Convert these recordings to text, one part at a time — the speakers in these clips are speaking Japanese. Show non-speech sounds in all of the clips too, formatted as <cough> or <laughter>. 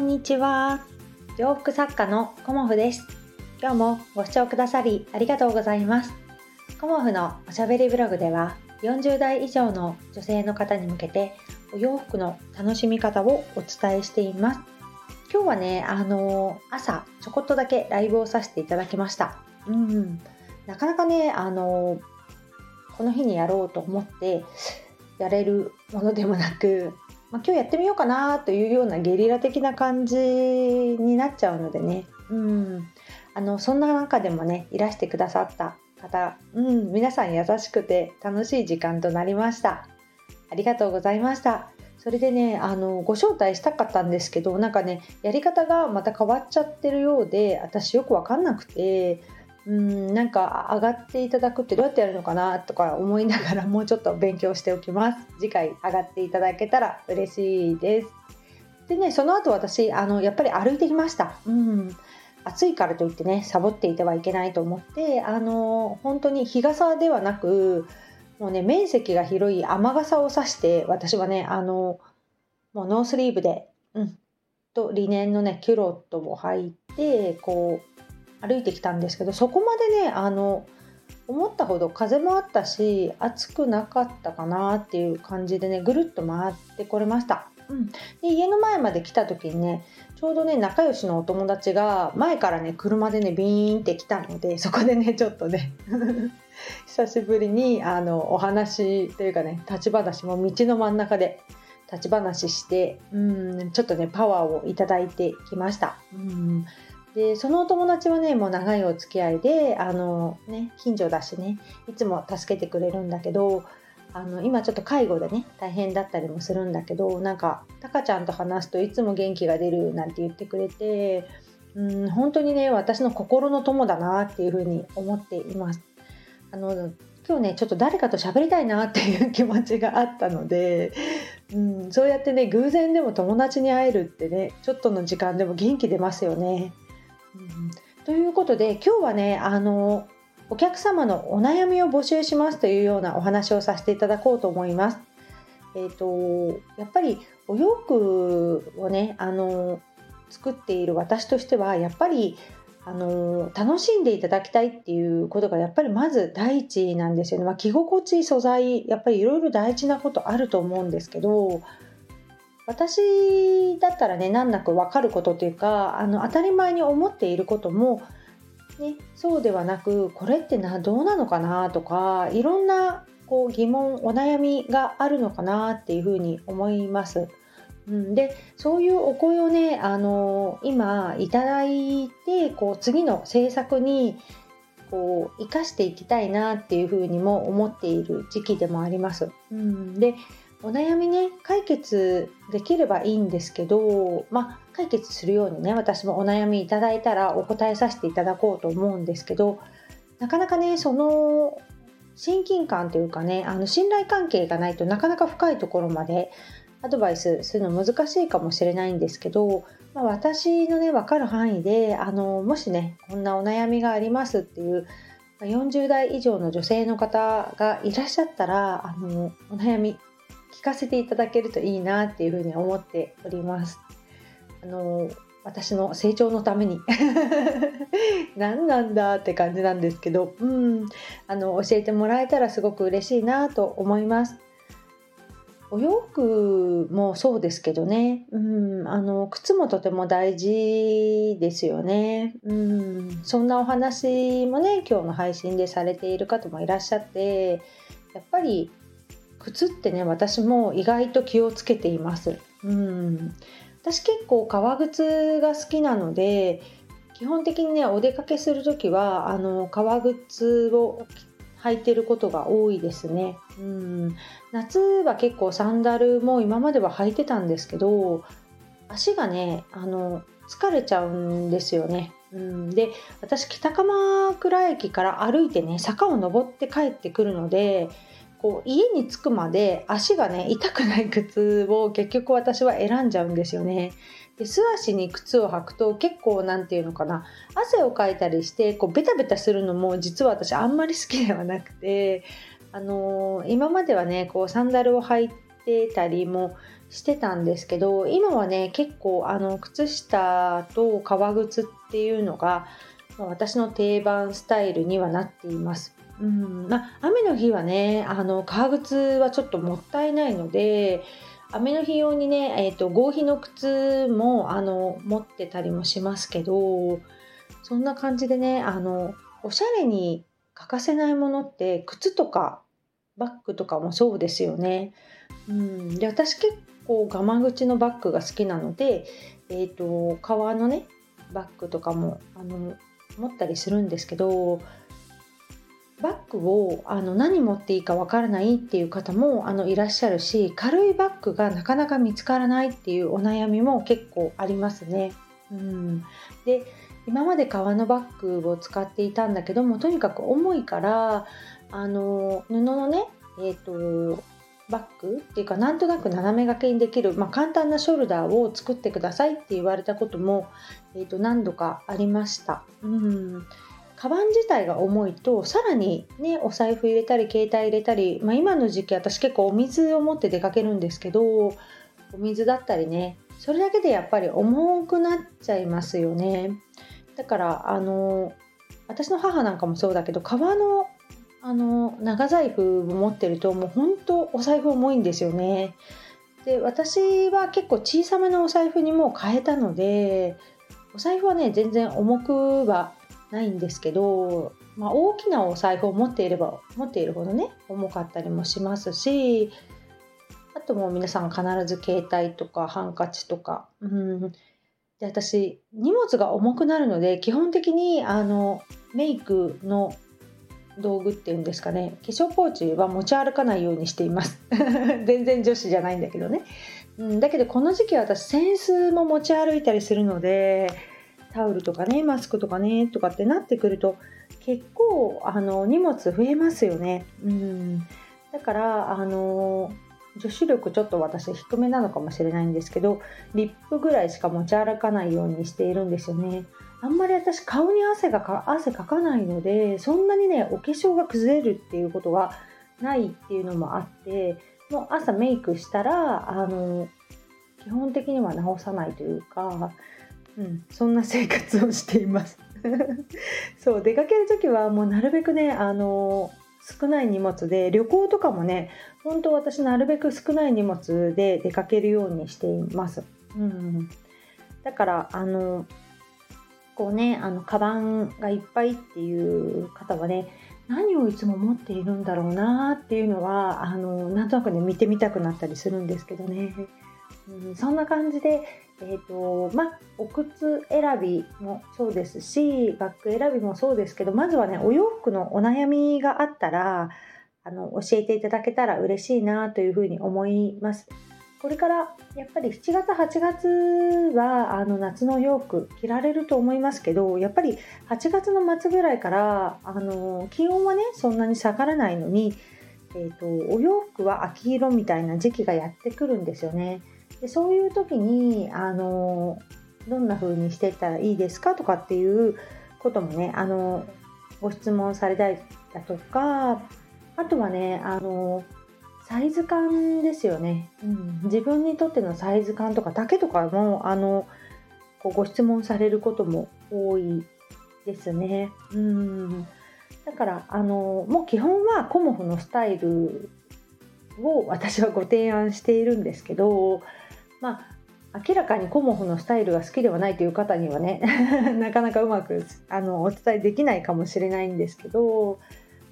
こんにちは。洋服作家のコモフです。今日もご視聴くださりありがとうございます。コモフのおしゃべりブログでは40代以上の女性の方に向けてお洋服の楽しみ方をお伝えしています。今日はねあの朝ちょこっとだけライブをさせていただきました。うん。なかなかねあのこの日にやろうと思ってやれるものでもなくまあ、今日やってみようかなというようなゲリラ的な感じになっちゃうのでね、うん、あのそんな中でもねいらしてくださった方、うん、皆さん優しくて楽しい時間となりました。ありがとうございました。それでねあのご招待したかったんですけどなんかねやり方がまた変わっちゃってるようで私よく分かんなくてうんなんか上がっていただくってどうやってやるのかなとか思いながらもうちょっと勉強しておきます。次回上がっていただけたら嬉しいです。でねその後私あのやっぱり歩いてきました。うん。暑いからといってねサボっていてはいけないと思ってあの本当に日傘ではなくもうね面積が広い雨傘を差して私はねあのもうノースリーブでうん。とリネンのねキュロットを履いてこう歩いてきたんですけどそこまでねあの思ったほど風もあったし暑くなかったかなっていう感じでねぐるっと回ってこれました。うん、で家の前まで来た時にねちょうどね仲良しのお友達が前からね車でねビーンって来たのでそこでねちょっとね <laughs> 久しぶりにあのお話というかね立ち話も道の真ん中で立ち話してうんちょっとねパワーをいただいてきました。うんでそのお友達はねもう長いお付き合いであの、ね、近所だしねいつも助けてくれるんだけどあの今ちょっと介護でね大変だったりもするんだけどなんかタカちゃんと話すといつも元気が出るなんて言ってくれてうん本当にね私の心の友だなっていうふうに思っています。あの今日ねちょっと誰かと喋りたいなっていう気持ちがあったので、うん、そうやってね偶然でも友達に会えるってねちょっとの時間でも元気出ますよね。ということで今日はねあのお客様のお悩みを募集しますというようなお話をさせていただこうと思います。えーと、やっぱりお洋服をねあの作っている私としてはやっぱりあの楽しんでいただきたいっていうことがやっぱりまず第一なんですよね。まあ、着心地素材やっぱりいろいろ大事なことあると思うんですけど私だったらね難なく分かることというかあの当たり前に思っていることも、ね、そうではなくこれってなどうなのかなとかいろんなこう疑問お悩みがあるのかなっていうふうに思います。うん、でそういうお声をねあの今いただいてこう次の制作にこう生かしていきたいなっていうふうにも思っている時期でもあります。うん、でお悩みね解決できればいいんですけど、まあ、解決するようにね私もお悩みいただいたらお答えさせていただこうと思うんですけどなかなかねその親近感というかねあの信頼関係がないとなかなか深いところまでアドバイスするの難しいかもしれないんですけど、まあ、私のね分かる範囲であのもしねこんなお悩みがありますっていう40代以上の女性の方がいらっしゃったらあのお悩み聞かせていただけるといいなっていうふうに思っております。あの私の成長のために。<laughs> 何なんだって感じなんですけど、うん、あの教えてもらえたらすごく嬉しいなと思います。お洋服もそうですけどね、うん、あの靴もとても大事ですよね、うん、そんなお話もね今日の配信でされている方もいらっしゃってやっぱり靴ってね私も意外と気をつけています。うん。私結構革靴が好きなので基本的にねお出かけする時はあの革靴を履いてることが多いですね。うん。夏は結構サンダルも今までは履いてたんですけど足がねあの疲れちゃうんですよね。うん、で私北鎌倉駅から歩いてね坂を登って帰ってくるのでこう家に着くまで足がね痛くない靴を結局私は選んじゃうんですよね。で素足に靴を履くと結構何て言うのかな汗をかいたりしてこうベタベタするのも実は私あんまり好きではなくて、あのー、今まではねこうサンダルを履いてたりもしてたんですけど今はね結構あの靴下と革靴っていうのが私の定番スタイルにはなっています。うんま、雨の日はねあの革靴はちょっともったいないので雨の日用にね、えーと、合皮の靴もあの持ってたりもしますけどそんな感じでねあのおしゃれに欠かせないものって靴とかバッグとかもそうですよね。うん、で私結構ガマ口のバッグが好きなので、えーと、革のねバッグとかもあの持ったりするんですけどバッグをあの何持っていいかわからないっていう方もあのいらっしゃるし軽いバッグがなかなか見つからないっていうお悩みも結構ありますね。うん、で今まで革のバッグを使っていたんだけどもとにかく重いからあの布のね、えーと、バッグっていうかなんとなく斜め掛けにできる、まあ、簡単なショルダーを作ってくださいって言われたことも、えーと何度かありました。うんカバン自体が重いとさらにねお財布入れたり携帯入れたり、まあ、今の時期私結構お水を持って出かけるんですけどお水だったりねそれだけでやっぱり重くなっちゃいますよね。だからあの私の母なんかもそうだけど革のあの長財布を持ってるともうほんとお財布重いんですよね。で私は結構小さめのお財布にもう変えたのでお財布はね全然重くはないんですけど、まあ、大きなお財布を持っていれば持っているほどね重かったりもしますしあともう皆さん必ず携帯とかハンカチとか、うん、で私荷物が重くなるので基本的にあのメイクの道具っていうんですかね化粧ポーチは持ち歩かないようにしています。<laughs> 全然女子じゃないんだけどね、うん、だけどこの時期は私扇子も持ち歩いたりするのでタオルとかねマスクとかねとかってなってくると結構あの荷物増えますよね。うんだからあの女子力ちょっと私低めなのかもしれないんですけどリップぐらいしか持ち歩かないようにしているんですよね。あんまり私顔に汗がか汗かかないのでそんなにねお化粧が崩れるっていうことがないっていうのもあってもう朝メイクしたらあの基本的には直さないというかうん、そんな生活をしています。<laughs> そう出かける時はもうなるべくねあの少ない荷物で旅行とかもね本当私なるべく少ない荷物で出かけるようにしています、うん、だからあのこうねあのカバンがいっぱいっていう方はね何をいつも持っているんだろうなっていうのはあのなんとなくね見てみたくなったりするんですけどね、うん、そんな感じでえーとまあ、お靴選びもそうですしバッグ選びもそうですけどまずはねお洋服のお悩みがあったらあの教えていただけたら嬉しいなというふうに思います。これからやっぱり7月8月はあの夏の洋服着られると思いますけどやっぱり8月の末ぐらいからあの気温はねそんなに下がらないのに、えーとお洋服は秋色みたいな時期がやってくるんですよね。でそういう時にあのどんな風にしていったらいいですかとかっていうこともねあのご質問されたりだとかあとはねあのサイズ感ですよね、うん、自分にとってのサイズ感とか丈とかもあのこうご質問されることも多いですね。うん。だからあのもう基本はコモフのスタイルを私はご提案しているんですけどまあ明らかにコモフのスタイルが好きではないという方にはね <laughs> なかなかうまくあのお伝えできないかもしれないんですけど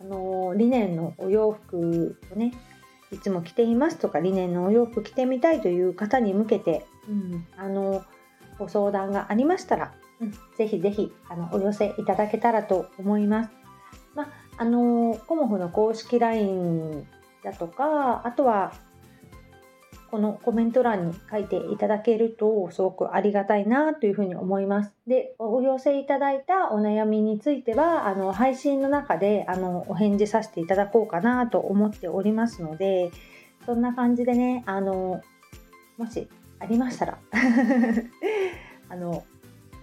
あのリネンのお洋服をねいつも着ていますとかリネンのお洋服着てみたいという方に向けて、うん、あのご相談がありましたら、うん、ぜひぜひあのお寄せいただけたらと思います。まあのコモフの公式 LINE だとかあとはこのコメント欄に書いていただけるとすごくありがたいなというふうに思います。で、お寄せいただいたお悩みについては、あの配信の中であのお返事させていただこうかなと思っておりますので、そんな感じでね、あのもしありましたら <laughs> あの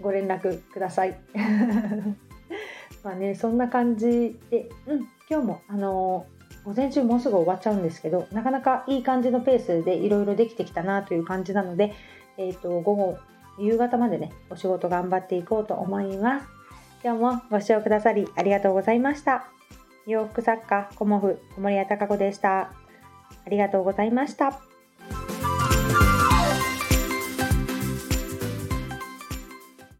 ご連絡ください。<laughs> まあね、そんな感じで、うん、今日もあの午前中もうすぐ終わっちゃうんですけどなかなかいい感じのペースでいろいろできてきたなという感じなので、えーと、と午後夕方までねお仕事頑張っていこうと思います。今日もご視聴くださりありがとうございました。洋服作家コモフ小森屋隆子でした。ありがとうございました。